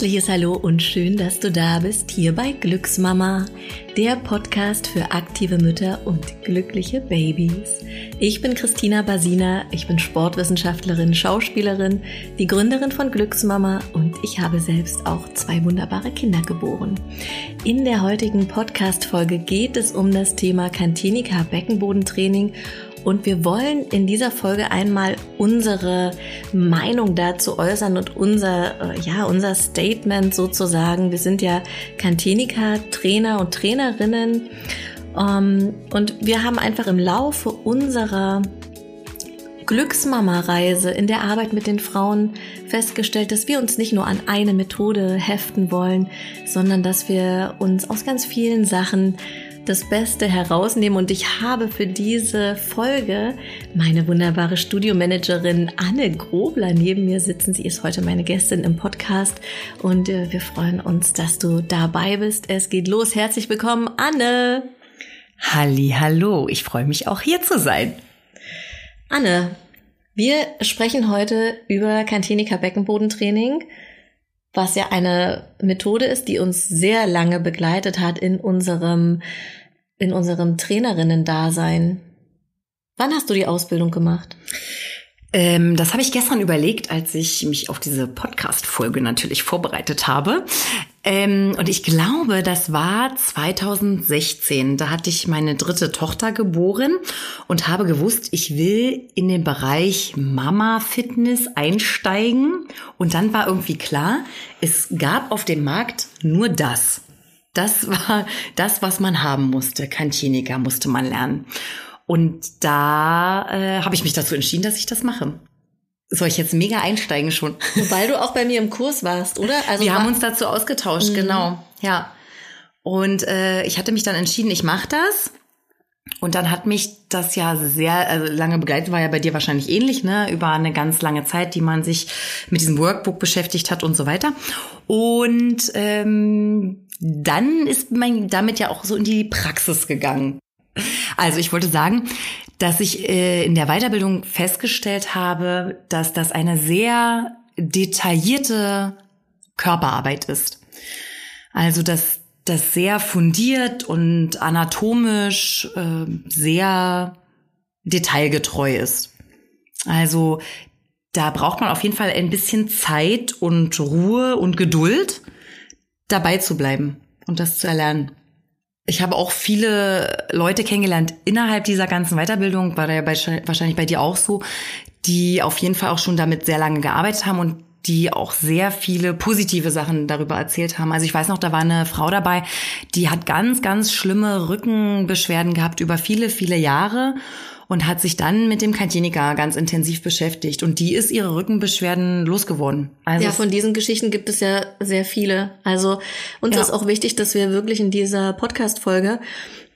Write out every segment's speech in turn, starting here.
herzliches Hallo und schön, dass du da bist, hier bei Glücksmama, der Podcast für aktive Mütter und glückliche Babys. Ich bin Christina Basina, ich bin Sportwissenschaftlerin, Schauspielerin, die Gründerin von Glücksmama und ich habe selbst auch zwei wunderbare Kinder geboren. In der heutigen Podcast-Folge geht es um das Thema Cantinica Beckenbodentraining und wir wollen in dieser Folge einmal unsere Meinung dazu äußern und unser, äh, ja, unser Statement sozusagen. Wir sind ja Cantenica Trainer und Trainerinnen. Ähm, und wir haben einfach im Laufe unserer Glücksmama-Reise in der Arbeit mit den Frauen festgestellt, dass wir uns nicht nur an eine Methode heften wollen, sondern dass wir uns aus ganz vielen Sachen das Beste herausnehmen und ich habe für diese Folge meine wunderbare Studiomanagerin Anne Grobler neben mir sitzen. Sie ist heute meine Gästin im Podcast und äh, wir freuen uns, dass du dabei bist. Es geht los. Herzlich willkommen, Anne. Halli, hallo. Ich freue mich auch hier zu sein. Anne, wir sprechen heute über Cantinica Beckenbodentraining was ja eine Methode ist, die uns sehr lange begleitet hat in unserem, in unserem Trainerinnen-Dasein. Wann hast du die Ausbildung gemacht? Ähm, das habe ich gestern überlegt, als ich mich auf diese Podcast-Folge natürlich vorbereitet habe. Ähm, und ich glaube, das war 2016. Da hatte ich meine dritte Tochter geboren und habe gewusst, ich will in den Bereich Mama-Fitness einsteigen. Und dann war irgendwie klar, es gab auf dem Markt nur das. Das war das, was man haben musste. Kantinika musste man lernen. Und da äh, habe ich mich dazu entschieden, dass ich das mache. Soll ich jetzt mega einsteigen schon? Weil du auch bei mir im Kurs warst, oder? Also Wir haben uns dazu ausgetauscht, mhm. genau. Ja. Und äh, ich hatte mich dann entschieden, ich mache das. Und dann hat mich das ja sehr also lange begleitet, war ja bei dir wahrscheinlich ähnlich, ne? Über eine ganz lange Zeit, die man sich mit diesem Workbook beschäftigt hat und so weiter. Und ähm, dann ist man damit ja auch so in die Praxis gegangen. Also ich wollte sagen, dass ich äh, in der Weiterbildung festgestellt habe, dass das eine sehr detaillierte Körperarbeit ist. Also dass das sehr fundiert und anatomisch äh, sehr detailgetreu ist. Also da braucht man auf jeden Fall ein bisschen Zeit und Ruhe und Geduld, dabei zu bleiben und das zu erlernen. Ich habe auch viele Leute kennengelernt innerhalb dieser ganzen Weiterbildung, war ja wahrscheinlich bei dir auch so, die auf jeden Fall auch schon damit sehr lange gearbeitet haben und die auch sehr viele positive Sachen darüber erzählt haben. Also ich weiß noch, da war eine Frau dabei, die hat ganz, ganz schlimme Rückenbeschwerden gehabt über viele, viele Jahre und hat sich dann mit dem Kantinika ganz intensiv beschäftigt und die ist ihre Rückenbeschwerden losgeworden. Also ja, von diesen Geschichten gibt es ja sehr viele. Also uns ja. ist auch wichtig, dass wir wirklich in dieser Podcast-Folge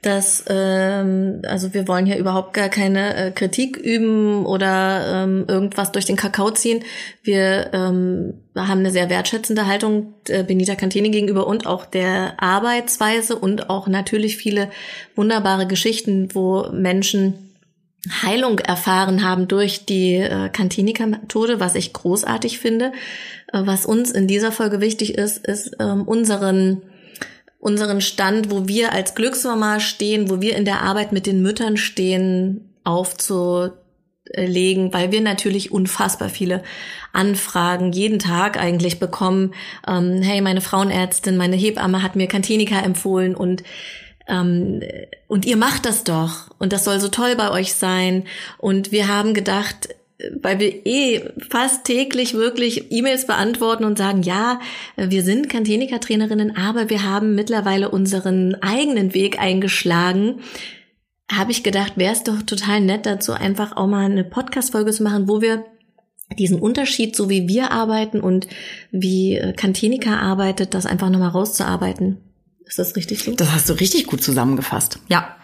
dass ähm, also wir wollen hier überhaupt gar keine äh, Kritik üben oder ähm, irgendwas durch den Kakao ziehen. Wir ähm, haben eine sehr wertschätzende Haltung äh, Benita Cantini gegenüber und auch der Arbeitsweise und auch natürlich viele wunderbare Geschichten, wo Menschen Heilung erfahren haben durch die äh, Cantinica-Methode, was ich großartig finde. Äh, was uns in dieser Folge wichtig ist, ist ähm, unseren unseren Stand, wo wir als Glücksmama stehen, wo wir in der Arbeit mit den Müttern stehen, aufzulegen, weil wir natürlich unfassbar viele Anfragen jeden Tag eigentlich bekommen. Ähm, hey, meine Frauenärztin, meine Hebamme hat mir Cantinica empfohlen und ähm, und ihr macht das doch und das soll so toll bei euch sein. Und wir haben gedacht, weil wir eh fast täglich wirklich E-Mails beantworten und sagen, ja, wir sind Cantenica-Trainerinnen, aber wir haben mittlerweile unseren eigenen Weg eingeschlagen. Habe ich gedacht, wäre es doch total nett dazu, einfach auch mal eine Podcast-Folge zu machen, wo wir diesen Unterschied, so wie wir arbeiten und wie Cantenica arbeitet, das einfach nochmal rauszuarbeiten. Ist das richtig so? Das hast du richtig gut zusammengefasst. Ja.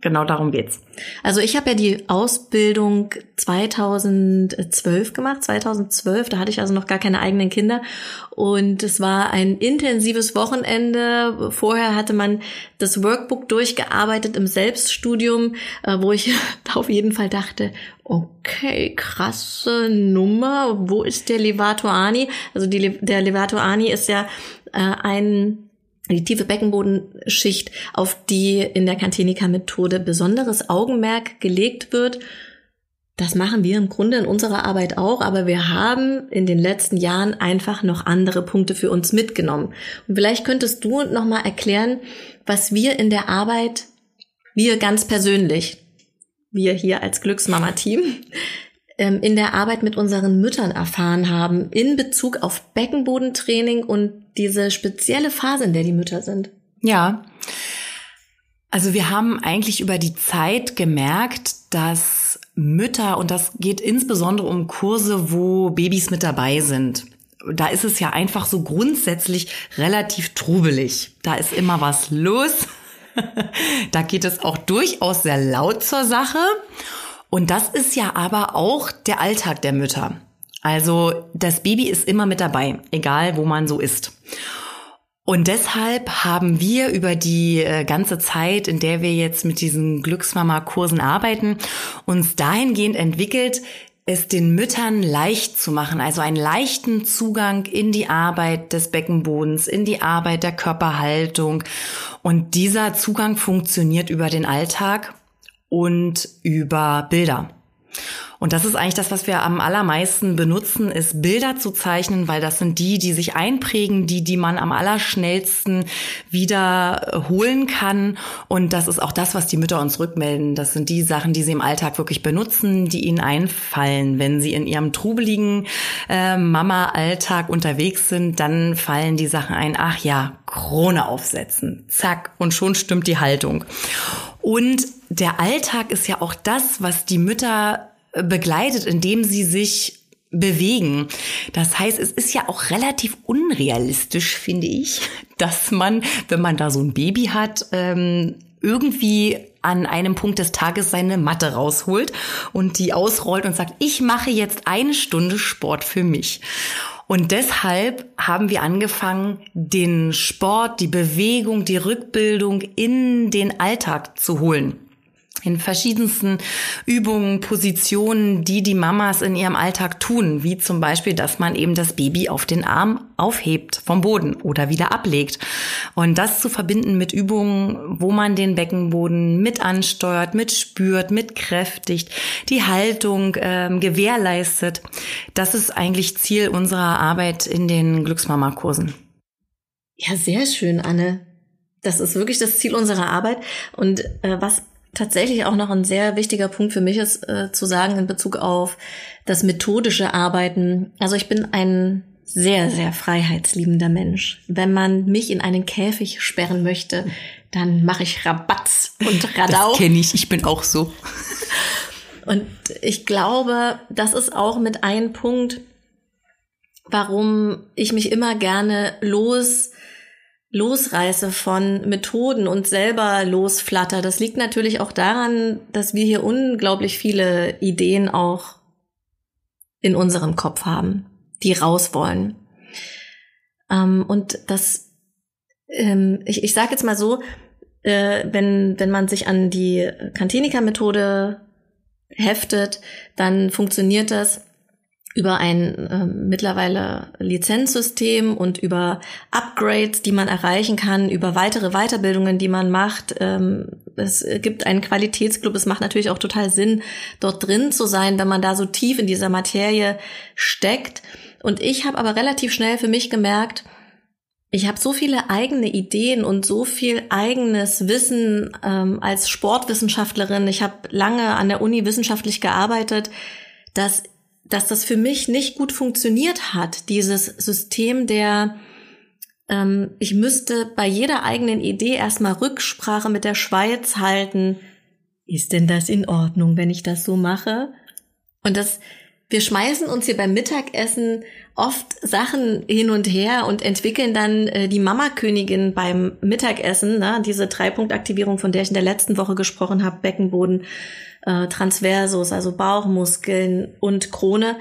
genau darum geht's. Also ich habe ja die Ausbildung 2012 gemacht, 2012, da hatte ich also noch gar keine eigenen Kinder und es war ein intensives Wochenende. Vorher hatte man das Workbook durchgearbeitet im Selbststudium, äh, wo ich auf jeden Fall dachte, okay, krasse Nummer, wo ist der Levato Ani? Also die, der Levato Ani ist ja äh, ein die tiefe Beckenbodenschicht, auf die in der Cantenica-Methode besonderes Augenmerk gelegt wird. Das machen wir im Grunde in unserer Arbeit auch, aber wir haben in den letzten Jahren einfach noch andere Punkte für uns mitgenommen. Und vielleicht könntest du noch mal erklären, was wir in der Arbeit, wir ganz persönlich, wir hier als Glücksmama-Team, in der Arbeit mit unseren Müttern erfahren haben in Bezug auf Beckenbodentraining und diese spezielle Phase, in der die Mütter sind. Ja. Also wir haben eigentlich über die Zeit gemerkt, dass Mütter, und das geht insbesondere um Kurse, wo Babys mit dabei sind, da ist es ja einfach so grundsätzlich relativ trubelig. Da ist immer was los. da geht es auch durchaus sehr laut zur Sache. Und das ist ja aber auch der Alltag der Mütter. Also das Baby ist immer mit dabei, egal wo man so ist. Und deshalb haben wir über die äh, ganze Zeit, in der wir jetzt mit diesen Glücksmama-Kursen arbeiten, uns dahingehend entwickelt, es den Müttern leicht zu machen, also einen leichten Zugang in die Arbeit des Beckenbodens, in die Arbeit der Körperhaltung. Und dieser Zugang funktioniert über den Alltag und über Bilder. Und das ist eigentlich das, was wir am allermeisten benutzen, ist Bilder zu zeichnen, weil das sind die, die sich einprägen, die, die man am allerschnellsten wieder holen kann. Und das ist auch das, was die Mütter uns rückmelden. Das sind die Sachen, die sie im Alltag wirklich benutzen, die ihnen einfallen. Wenn sie in ihrem trubeligen äh, Mama-Alltag unterwegs sind, dann fallen die Sachen ein. Ach ja, Krone aufsetzen. Zack. Und schon stimmt die Haltung. Und der Alltag ist ja auch das, was die Mütter begleitet, indem sie sich bewegen. Das heißt, es ist ja auch relativ unrealistisch, finde ich, dass man, wenn man da so ein Baby hat, ähm, irgendwie an einem Punkt des Tages seine Matte rausholt und die ausrollt und sagt, ich mache jetzt eine Stunde Sport für mich. Und deshalb haben wir angefangen, den Sport, die Bewegung, die Rückbildung in den Alltag zu holen in verschiedensten Übungen, Positionen, die die Mamas in ihrem Alltag tun, wie zum Beispiel, dass man eben das Baby auf den Arm aufhebt vom Boden oder wieder ablegt. Und das zu verbinden mit Übungen, wo man den Beckenboden mit ansteuert, mitspürt, mitkräftigt, die Haltung ähm, gewährleistet, das ist eigentlich Ziel unserer Arbeit in den Glücksmama-Kursen. Ja, sehr schön, Anne. Das ist wirklich das Ziel unserer Arbeit. Und äh, was tatsächlich auch noch ein sehr wichtiger Punkt für mich ist äh, zu sagen in Bezug auf das methodische Arbeiten. Also ich bin ein sehr, sehr freiheitsliebender Mensch. Wenn man mich in einen Käfig sperren möchte, dann mache ich Rabatz und Radau. Das kenne ich, ich bin auch so. Und ich glaube, das ist auch mit ein Punkt, warum ich mich immer gerne los losreiße von Methoden und selber losflatter. Das liegt natürlich auch daran, dass wir hier unglaublich viele Ideen auch in unserem Kopf haben, die raus wollen. Ähm, und das, ähm, ich, ich sage jetzt mal so, äh, wenn, wenn man sich an die Cantenica-Methode heftet, dann funktioniert das über ein äh, mittlerweile Lizenzsystem und über Upgrades, die man erreichen kann, über weitere Weiterbildungen, die man macht. Ähm, es gibt einen Qualitätsclub. Es macht natürlich auch total Sinn, dort drin zu sein, wenn man da so tief in dieser Materie steckt. Und ich habe aber relativ schnell für mich gemerkt, ich habe so viele eigene Ideen und so viel eigenes Wissen ähm, als Sportwissenschaftlerin. Ich habe lange an der Uni wissenschaftlich gearbeitet, dass dass das für mich nicht gut funktioniert hat, dieses System der, ähm, ich müsste bei jeder eigenen Idee erstmal Rücksprache mit der Schweiz halten. Ist denn das in Ordnung, wenn ich das so mache? Und das wir schmeißen uns hier beim Mittagessen oft Sachen hin und her und entwickeln dann äh, die Mama-Königin beim Mittagessen, ne? diese Dreipunktaktivierung, von der ich in der letzten Woche gesprochen habe, Beckenboden, äh, Transversus, also Bauchmuskeln und Krone.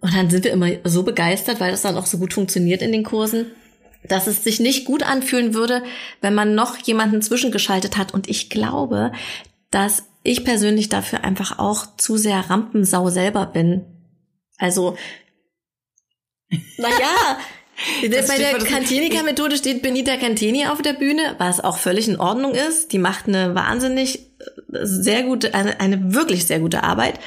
Und dann sind wir immer so begeistert, weil das dann auch so gut funktioniert in den Kursen, dass es sich nicht gut anfühlen würde, wenn man noch jemanden zwischengeschaltet hat. Und ich glaube, dass ich persönlich dafür einfach auch zu sehr Rampensau selber bin. Also naja, bei der Cantinica-Methode steht Benita Cantini auf der Bühne, was auch völlig in Ordnung ist. Die macht eine wahnsinnig äh, sehr gute, eine, eine wirklich sehr gute Arbeit.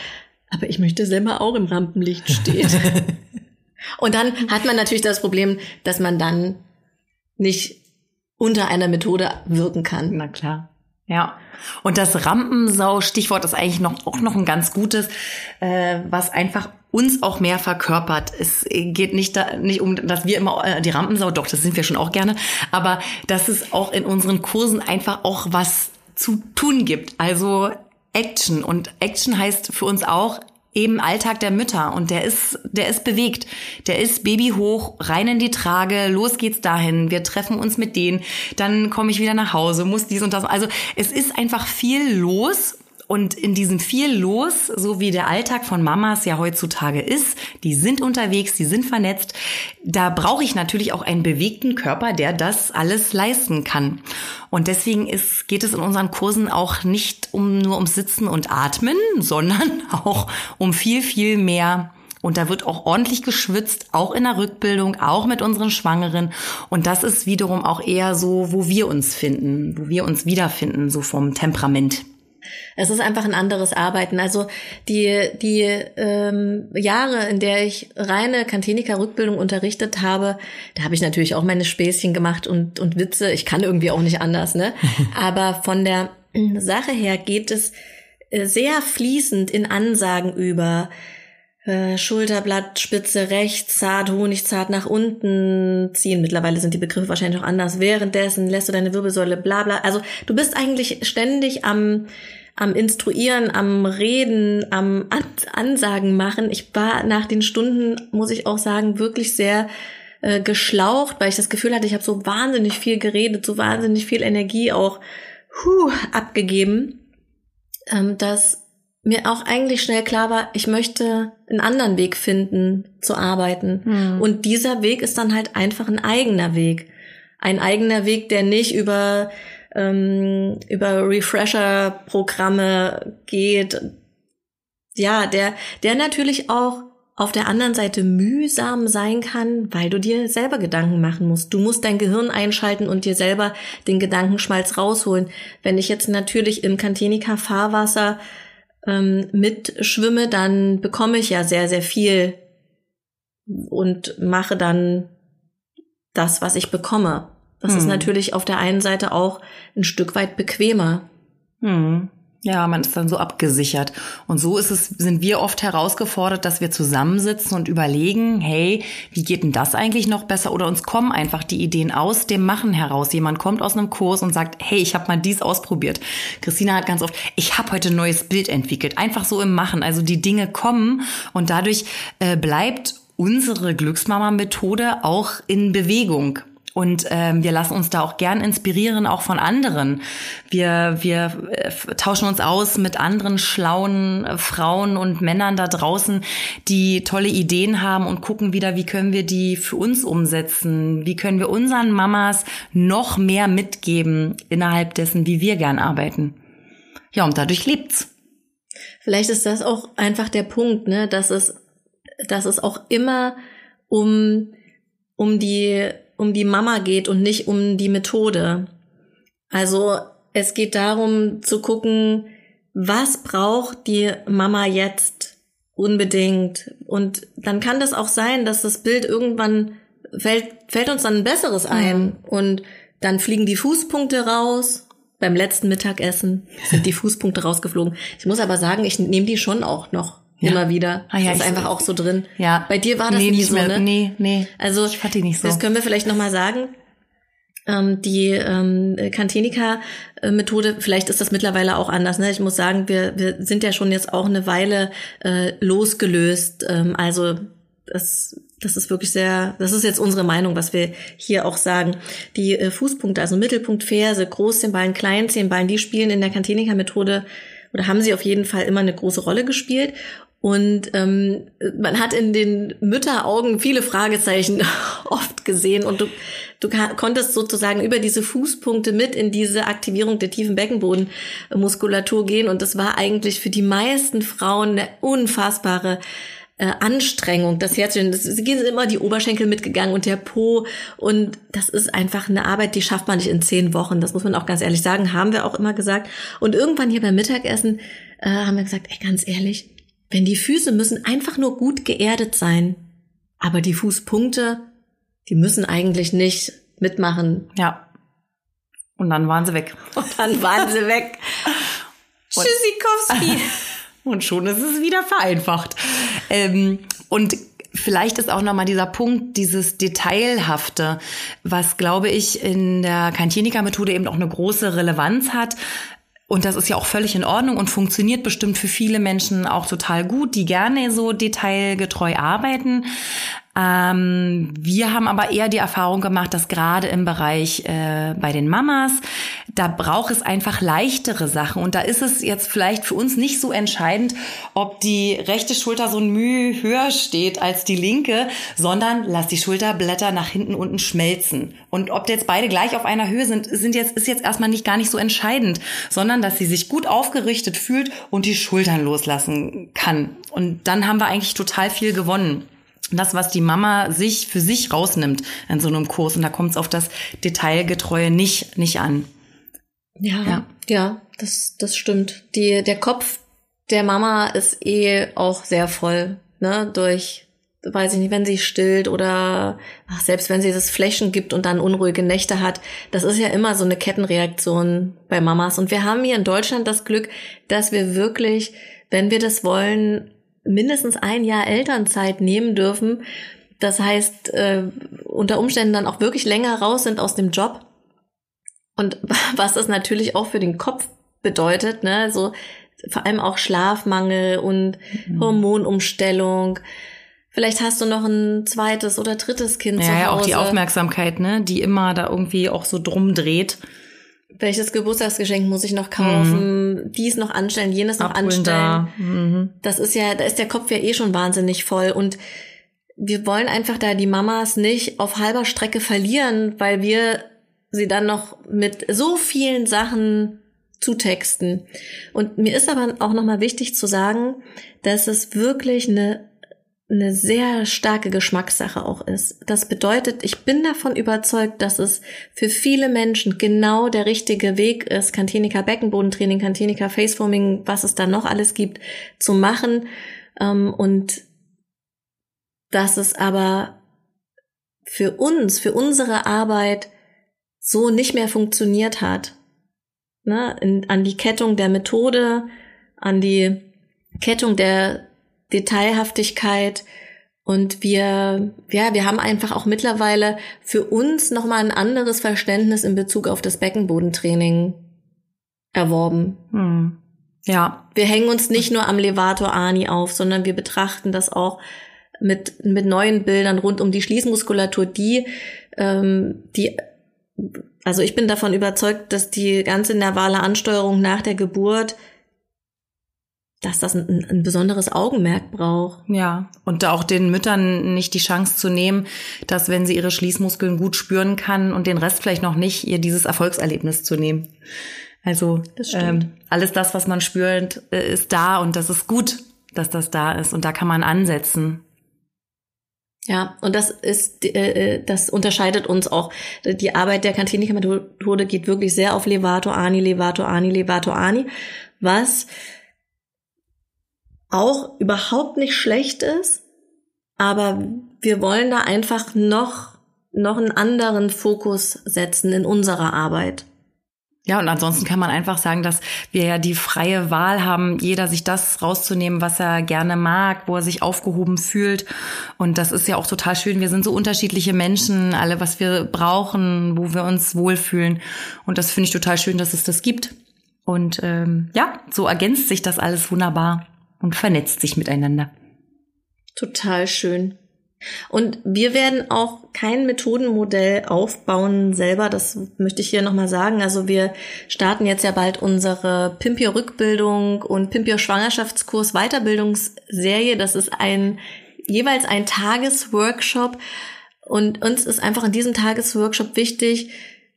Aber ich möchte selber auch im Rampenlicht stehen. Und dann hat man natürlich das Problem, dass man dann nicht unter einer Methode wirken kann. Na klar. Ja. Und das Rampensau-Stichwort ist eigentlich noch, auch noch ein ganz gutes, äh, was einfach uns auch mehr verkörpert. Es geht nicht, da, nicht um, dass wir immer äh, die Rampensau, doch, das sind wir schon auch gerne, aber dass es auch in unseren Kursen einfach auch was zu tun gibt. Also Action. Und Action heißt für uns auch, eben Alltag der Mütter. Und der ist, der ist bewegt. Der ist Baby hoch, rein in die Trage, los geht's dahin, wir treffen uns mit denen, dann komme ich wieder nach Hause, muss dies und das. Also es ist einfach viel los und in diesem viel los, so wie der Alltag von Mamas ja heutzutage ist, die sind unterwegs, die sind vernetzt, da brauche ich natürlich auch einen bewegten Körper, der das alles leisten kann. Und deswegen ist, geht es in unseren Kursen auch nicht um nur ums Sitzen und Atmen, sondern auch um viel, viel mehr und da wird auch ordentlich geschwitzt, auch in der Rückbildung, auch mit unseren Schwangeren. Und das ist wiederum auch eher so, wo wir uns finden, wo wir uns wiederfinden, so vom Temperament. Es ist einfach ein anderes Arbeiten. Also die, die ähm, Jahre, in der ich reine Kantinika-Rückbildung unterrichtet habe, da habe ich natürlich auch meine Späßchen gemacht und, und Witze. Ich kann irgendwie auch nicht anders, ne? Aber von der Sache her geht es äh, sehr fließend in Ansagen über äh, Schulterblatt, Spitze rechts, zart, Honig, zart nach unten ziehen. Mittlerweile sind die Begriffe wahrscheinlich auch anders. Währenddessen lässt du deine Wirbelsäule bla bla. Also du bist eigentlich ständig am, am Instruieren, am Reden, am An Ansagen machen. Ich war nach den Stunden, muss ich auch sagen, wirklich sehr äh, geschlaucht, weil ich das Gefühl hatte, ich habe so wahnsinnig viel geredet, so wahnsinnig viel Energie auch huh, abgegeben, ähm, dass mir auch eigentlich schnell klar war, ich möchte einen anderen Weg finden zu arbeiten. Hm. Und dieser Weg ist dann halt einfach ein eigener Weg. Ein eigener Weg, der nicht über, ähm, über Refresher-Programme geht. Ja, der, der natürlich auch auf der anderen Seite mühsam sein kann, weil du dir selber Gedanken machen musst. Du musst dein Gehirn einschalten und dir selber den Gedankenschmalz rausholen. Wenn ich jetzt natürlich im Cantenica Fahrwasser ähm, mitschwimme, dann bekomme ich ja sehr, sehr viel und mache dann das, was ich bekomme. Das hm. ist natürlich auf der einen Seite auch ein Stück weit bequemer. Hm. Ja, man ist dann so abgesichert. Und so ist es, sind wir oft herausgefordert, dass wir zusammensitzen und überlegen, hey, wie geht denn das eigentlich noch besser? Oder uns kommen einfach die Ideen aus dem Machen heraus. Jemand kommt aus einem Kurs und sagt, hey, ich habe mal dies ausprobiert. Christina hat ganz oft, ich habe heute ein neues Bild entwickelt. Einfach so im Machen. Also die Dinge kommen und dadurch äh, bleibt unsere Glücksmama-Methode auch in Bewegung. Und ähm, wir lassen uns da auch gern inspirieren, auch von anderen. Wir, wir äh, tauschen uns aus mit anderen schlauen äh, Frauen und Männern da draußen, die tolle Ideen haben und gucken wieder, wie können wir die für uns umsetzen? Wie können wir unseren Mamas noch mehr mitgeben innerhalb dessen, wie wir gern arbeiten? Ja, und dadurch lebt's. Vielleicht ist das auch einfach der Punkt, ne, dass es, dass es auch immer um, um die um die Mama geht und nicht um die Methode. Also es geht darum zu gucken, was braucht die Mama jetzt unbedingt. Und dann kann das auch sein, dass das Bild irgendwann fällt, fällt uns dann ein besseres ein. Mhm. Und dann fliegen die Fußpunkte raus. Beim letzten Mittagessen sind die Fußpunkte rausgeflogen. Ich muss aber sagen, ich nehme die schon auch noch ja. immer wieder. Ah, ja, das ist einfach auch so drin. Ja. Bei dir war das nee, nie so, mehr, ne? Nee, nee. Also, ich fand die nicht so. Das können wir vielleicht nochmal sagen. Ähm, die ähm, Cantenica-Methode, vielleicht ist das mittlerweile auch anders. Ne? Ich muss sagen, wir, wir sind ja schon jetzt auch eine Weile äh, losgelöst. Ähm, also das, das ist wirklich sehr, das ist jetzt unsere Meinung, was wir hier auch sagen. Die äh, Fußpunkte, also Mittelpunkt, Ferse, Großzehenballen, Kleinzehenballen, die spielen in der Cantenica-Methode oder haben sie auf jeden Fall immer eine große Rolle gespielt. Und ähm, man hat in den Mütteraugen viele Fragezeichen oft gesehen und du, du konntest sozusagen über diese Fußpunkte mit in diese Aktivierung der tiefen Beckenbodenmuskulatur gehen. Und das war eigentlich für die meisten Frauen eine unfassbare äh, Anstrengung, das Herzchen, das sind immer die Oberschenkel mitgegangen und der Po. Und das ist einfach eine Arbeit, die schafft man nicht in zehn Wochen, das muss man auch ganz ehrlich sagen, haben wir auch immer gesagt. Und irgendwann hier beim Mittagessen äh, haben wir gesagt, ey, ganz ehrlich, wenn die Füße müssen einfach nur gut geerdet sein, aber die Fußpunkte, die müssen eigentlich nicht mitmachen. Ja. Und dann waren sie weg. Und dann waren sie weg. Tschüssikowski. Und schon ist es wieder vereinfacht. Ähm, und Vielleicht ist auch nochmal dieser Punkt, dieses Detailhafte, was, glaube ich, in der Kantienika-Methode eben auch eine große Relevanz hat. Und das ist ja auch völlig in Ordnung und funktioniert bestimmt für viele Menschen auch total gut, die gerne so detailgetreu arbeiten. Ähm, wir haben aber eher die Erfahrung gemacht, dass gerade im Bereich äh, bei den Mamas, da braucht es einfach leichtere Sachen. Und da ist es jetzt vielleicht für uns nicht so entscheidend, ob die rechte Schulter so ein Mühe höher steht als die linke, sondern lass die Schulterblätter nach hinten unten schmelzen. Und ob jetzt beide gleich auf einer Höhe sind, sind jetzt, ist jetzt erstmal nicht gar nicht so entscheidend, sondern dass sie sich gut aufgerichtet fühlt und die Schultern loslassen kann. Und dann haben wir eigentlich total viel gewonnen das, was die Mama sich für sich rausnimmt in so einem Kurs. Und da kommt es auf das Detailgetreue nicht, nicht an. Ja, ja, ja, das, das stimmt. Die, der Kopf der Mama ist eh auch sehr voll, ne, durch, weiß ich nicht, wenn sie stillt oder ach, selbst wenn sie das Flächen gibt und dann unruhige Nächte hat. Das ist ja immer so eine Kettenreaktion bei Mamas. Und wir haben hier in Deutschland das Glück, dass wir wirklich, wenn wir das wollen, mindestens ein Jahr Elternzeit nehmen dürfen. Das heißt, äh, unter Umständen dann auch wirklich länger raus sind aus dem Job. Und was das natürlich auch für den Kopf bedeutet, ne, so vor allem auch Schlafmangel und mhm. Hormonumstellung. Vielleicht hast du noch ein zweites oder drittes Kind ja, zu Hause. Ja, auch die Aufmerksamkeit, ne, die immer da irgendwie auch so drum dreht welches Geburtstagsgeschenk muss ich noch kaufen, mhm. dies noch anstellen, jenes noch Abholen anstellen. Da. Mhm. Das ist ja, da ist der Kopf ja eh schon wahnsinnig voll und wir wollen einfach da die Mamas nicht auf halber Strecke verlieren, weil wir sie dann noch mit so vielen Sachen zutexten. Und mir ist aber auch nochmal wichtig zu sagen, dass es wirklich eine eine sehr starke Geschmackssache auch ist. Das bedeutet, ich bin davon überzeugt, dass es für viele Menschen genau der richtige Weg ist, Cantinica Beckenbodentraining, Cantinica Faceforming, was es da noch alles gibt, zu machen. Ähm, und dass es aber für uns, für unsere Arbeit so nicht mehr funktioniert hat. Ne? an die Kettung der Methode, an die Kettung der Detailhaftigkeit und wir, ja, wir haben einfach auch mittlerweile für uns nochmal ein anderes Verständnis in Bezug auf das Beckenbodentraining erworben. Hm. Ja. Wir hängen uns nicht nur am Levator Ani auf, sondern wir betrachten das auch mit, mit neuen Bildern rund um die Schließmuskulatur, die, ähm, die, also ich bin davon überzeugt, dass die ganze nervale Ansteuerung nach der Geburt dass das ein, ein, besonderes Augenmerk braucht. Ja, und auch den Müttern nicht die Chance zu nehmen, dass wenn sie ihre Schließmuskeln gut spüren kann und den Rest vielleicht noch nicht, ihr dieses Erfolgserlebnis zu nehmen. Also ähm, alles das, was man spürt, äh, ist da und das ist gut, dass das da ist und da kann man ansetzen. Ja, und das ist, äh, das unterscheidet uns auch. Die Arbeit der Cantinica-Methode geht wirklich sehr auf Levato Ani, Levato Ani, Levato Ani, was auch überhaupt nicht schlecht ist, aber wir wollen da einfach noch, noch einen anderen Fokus setzen in unserer Arbeit. Ja, und ansonsten kann man einfach sagen, dass wir ja die freie Wahl haben, jeder sich das rauszunehmen, was er gerne mag, wo er sich aufgehoben fühlt. Und das ist ja auch total schön. Wir sind so unterschiedliche Menschen, alle, was wir brauchen, wo wir uns wohlfühlen. Und das finde ich total schön, dass es das gibt. Und ähm, ja, so ergänzt sich das alles wunderbar und vernetzt sich miteinander. Total schön. Und wir werden auch kein Methodenmodell aufbauen selber, das möchte ich hier nochmal sagen. Also wir starten jetzt ja bald unsere Pimpier Rückbildung und Pimpier Schwangerschaftskurs Weiterbildungsserie. Das ist ein jeweils ein Tagesworkshop und uns ist einfach in diesem Tagesworkshop wichtig,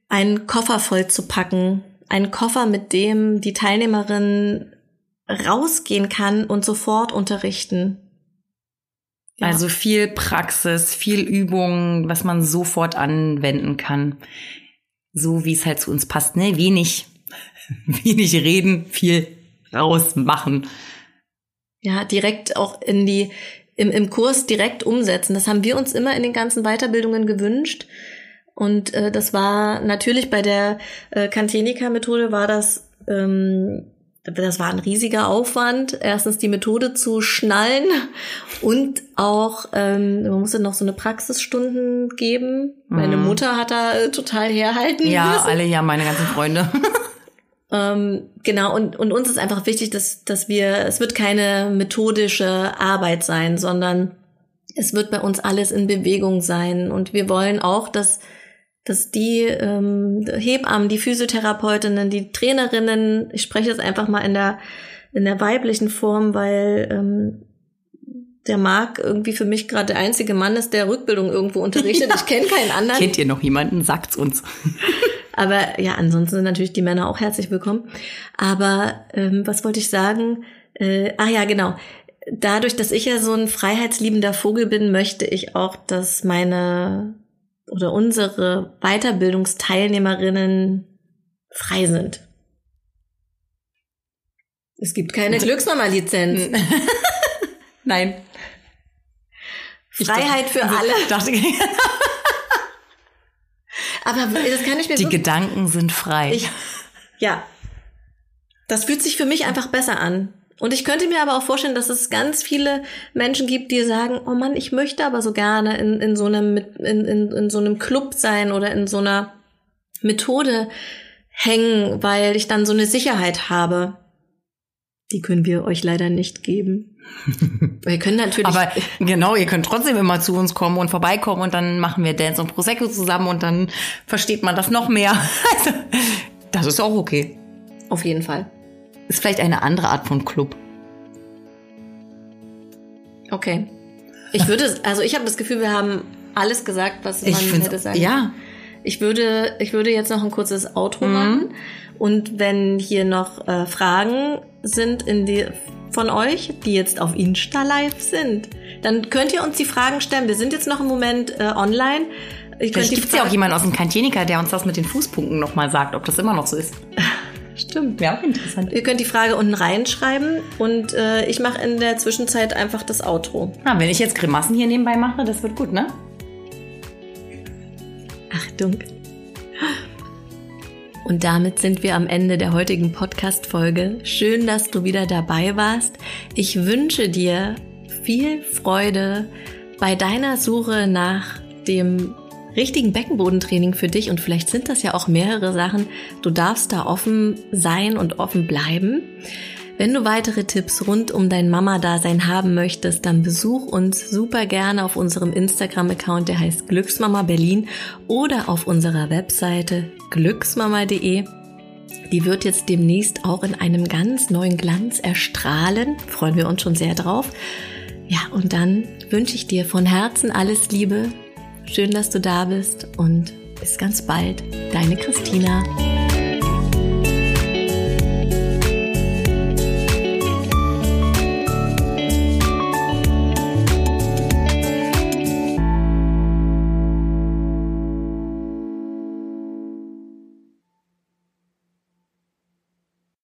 einen Koffer voll zu packen. Einen Koffer, mit dem die Teilnehmerin rausgehen kann und sofort unterrichten. Ja. Also viel Praxis, viel Übung, was man sofort anwenden kann. So wie es halt zu uns passt. Ne? Wenig, wenig reden, viel rausmachen. Ja, direkt auch in die, im, im Kurs direkt umsetzen. Das haben wir uns immer in den ganzen Weiterbildungen gewünscht. Und äh, das war natürlich bei der äh, Cantenica-Methode war das ähm, das war ein riesiger Aufwand, erstens die Methode zu schnallen und auch, ähm, man musste noch so eine Praxisstunden geben. Meine mhm. Mutter hat da äh, total herhalten Ja, müssen. alle, ja, meine ganzen Freunde. ähm, genau, und, und uns ist einfach wichtig, dass, dass wir, es wird keine methodische Arbeit sein, sondern es wird bei uns alles in Bewegung sein. Und wir wollen auch, dass dass die ähm, Hebammen, die Physiotherapeutinnen, die Trainerinnen, ich spreche jetzt einfach mal in der in der weiblichen Form, weil ähm, der Marc irgendwie für mich gerade der einzige Mann ist, der Rückbildung irgendwo unterrichtet. Ja. Ich kenne keinen anderen. Kennt ihr noch jemanden? Sagt's uns. Aber ja, ansonsten sind natürlich die Männer auch herzlich willkommen. Aber ähm, was wollte ich sagen? Äh, ah ja, genau. Dadurch, dass ich ja so ein freiheitsliebender Vogel bin, möchte ich auch, dass meine oder unsere Weiterbildungsteilnehmerinnen frei sind. Es gibt keine Glücksmama-Lizenz. Nein. Freiheit dachte, für also alle. Dachte, Aber das kann ich mir Die so Gedanken sind frei. Ich, ja. Das fühlt sich für mich einfach besser an. Und ich könnte mir aber auch vorstellen, dass es ganz viele Menschen gibt, die sagen, oh Mann, ich möchte aber so gerne in, in so einem, in, in, in so einem Club sein oder in so einer Methode hängen, weil ich dann so eine Sicherheit habe. Die können wir euch leider nicht geben. wir können natürlich. Aber genau, ihr könnt trotzdem immer zu uns kommen und vorbeikommen und dann machen wir Dance und Prosecco zusammen und dann versteht man das noch mehr. Also, das ist auch okay. Auf jeden Fall. Ist vielleicht eine andere Art von Club. Okay. Ich würde, also ich habe das Gefühl, wir haben alles gesagt, was man ich hätte sagen Ja. Ich würde, ich würde jetzt noch ein kurzes Outro mhm. machen. Und wenn hier noch äh, Fragen sind in die, von euch, die jetzt auf Insta live sind, dann könnt ihr uns die Fragen stellen. Wir sind jetzt noch im Moment äh, online. Vielleicht gibt es ja auch jemanden aus dem Kantinika, der uns das mit den Fußpunkten nochmal sagt, ob das immer noch so ist. Stimmt. Wäre auch interessant. Ihr könnt die Frage unten reinschreiben und äh, ich mache in der Zwischenzeit einfach das Outro. Ah, wenn ich jetzt Grimassen hier nebenbei mache, das wird gut, ne? Achtung. Und damit sind wir am Ende der heutigen Podcast-Folge. Schön, dass du wieder dabei warst. Ich wünsche dir viel Freude bei deiner Suche nach dem richtigen Beckenbodentraining für dich und vielleicht sind das ja auch mehrere Sachen. Du darfst da offen sein und offen bleiben. Wenn du weitere Tipps rund um dein Mama-Dasein haben möchtest, dann besuch uns super gerne auf unserem Instagram-Account, der heißt Glücksmama Berlin oder auf unserer Webseite glücksmama.de. Die wird jetzt demnächst auch in einem ganz neuen Glanz erstrahlen. Freuen wir uns schon sehr drauf. Ja, und dann wünsche ich dir von Herzen alles Liebe, Schön, dass du da bist und bis ganz bald. Deine Christina.